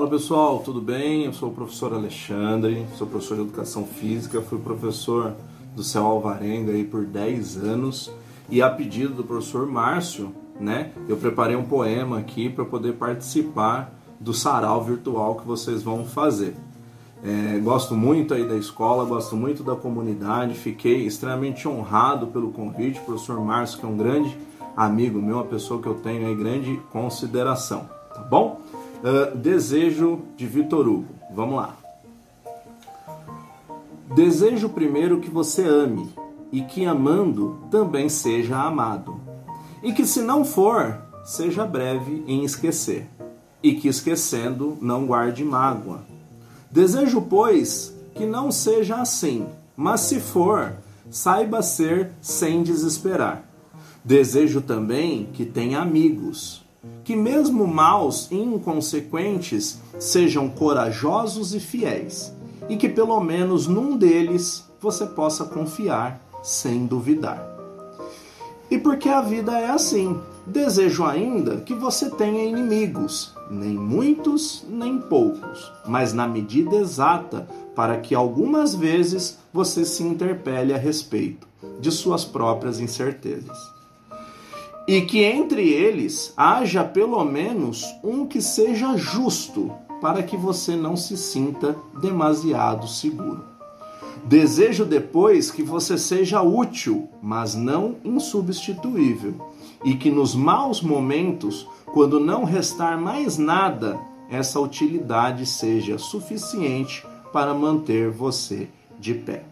Fala pessoal, tudo bem? Eu sou o professor Alexandre, sou professor de Educação Física, fui professor do Céu Alvarenga aí por 10 anos e a pedido do professor Márcio, né, eu preparei um poema aqui para poder participar do sarau virtual que vocês vão fazer. É, gosto muito aí da escola, gosto muito da comunidade, fiquei extremamente honrado pelo convite, professor Márcio, que é um grande amigo meu, uma pessoa que eu tenho aí grande consideração, tá bom? Uh, desejo de Vitor Hugo, vamos lá. Desejo primeiro que você ame e que amando também seja amado, e que se não for, seja breve em esquecer, e que esquecendo não guarde mágoa. Desejo, pois, que não seja assim, mas se for, saiba ser sem desesperar. Desejo também que tenha amigos, que mesmo maus e inconsequentes sejam corajosos e fiéis, e que pelo menos num deles você possa confiar sem duvidar. E porque a vida é assim, desejo ainda que você tenha inimigos, nem muitos nem poucos, mas na medida exata, para que algumas vezes você se interpele a respeito de suas próprias incertezas e que entre eles haja pelo menos um que seja justo, para que você não se sinta demasiado seguro. Desejo depois que você seja útil, mas não insubstituível, e que nos maus momentos, quando não restar mais nada, essa utilidade seja suficiente para manter você de pé.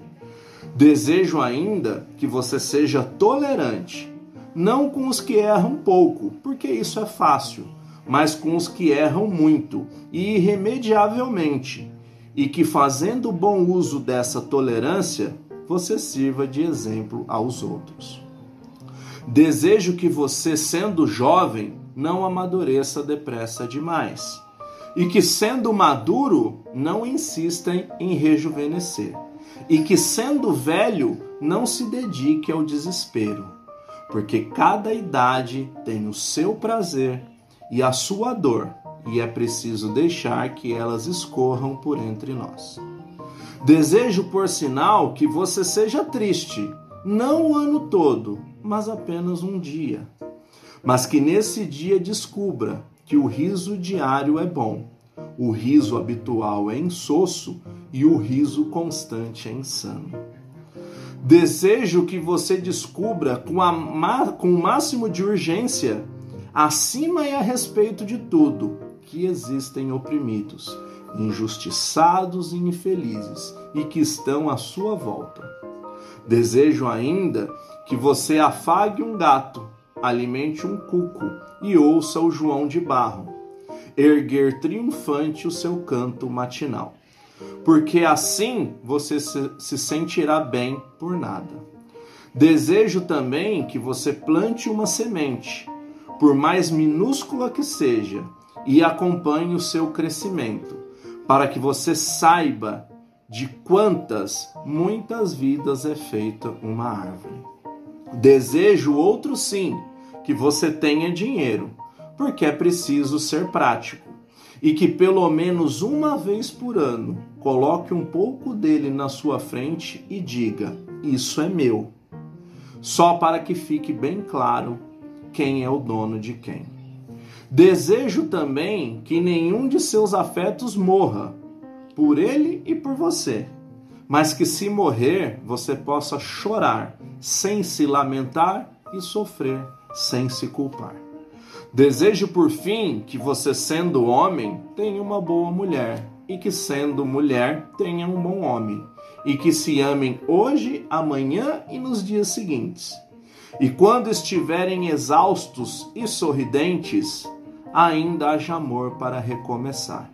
Desejo ainda que você seja tolerante não com os que erram pouco, porque isso é fácil, mas com os que erram muito e irremediavelmente, e que fazendo bom uso dessa tolerância, você sirva de exemplo aos outros. Desejo que você, sendo jovem, não amadureça depressa demais, e que, sendo maduro, não insista em rejuvenescer, e que, sendo velho, não se dedique ao desespero porque cada idade tem o seu prazer e a sua dor, e é preciso deixar que elas escorram por entre nós. Desejo, por sinal, que você seja triste, não o ano todo, mas apenas um dia. Mas que nesse dia descubra que o riso diário é bom, o riso habitual é insosso e o riso constante é insano. Desejo que você descubra com, a, com o máximo de urgência, acima e a respeito de tudo, que existem oprimidos, injustiçados e infelizes e que estão à sua volta. Desejo ainda que você afague um gato, alimente um cuco e ouça o João de Barro erguer triunfante o seu canto matinal porque assim você se sentirá bem por nada. Desejo também que você plante uma semente, por mais minúscula que seja, e acompanhe o seu crescimento, para que você saiba de quantas, muitas vidas é feita uma árvore. Desejo outro sim, que você tenha dinheiro, porque é preciso ser prático e que pelo menos uma vez por ano coloque um pouco dele na sua frente e diga: Isso é meu. Só para que fique bem claro quem é o dono de quem. Desejo também que nenhum de seus afetos morra, por ele e por você, mas que se morrer você possa chorar sem se lamentar e sofrer sem se culpar. Desejo por fim que você, sendo homem, tenha uma boa mulher, e que, sendo mulher, tenha um bom homem, e que se amem hoje, amanhã e nos dias seguintes. E quando estiverem exaustos e sorridentes, ainda haja amor para recomeçar.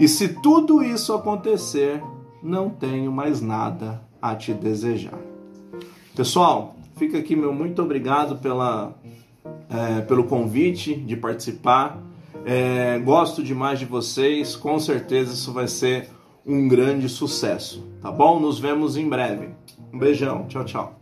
E se tudo isso acontecer, não tenho mais nada a te desejar. Pessoal, fica aqui meu muito obrigado pela é, pelo convite de participar. É, gosto demais de vocês, com certeza isso vai ser um grande sucesso, tá bom? Nos vemos em breve. Um beijão, tchau, tchau.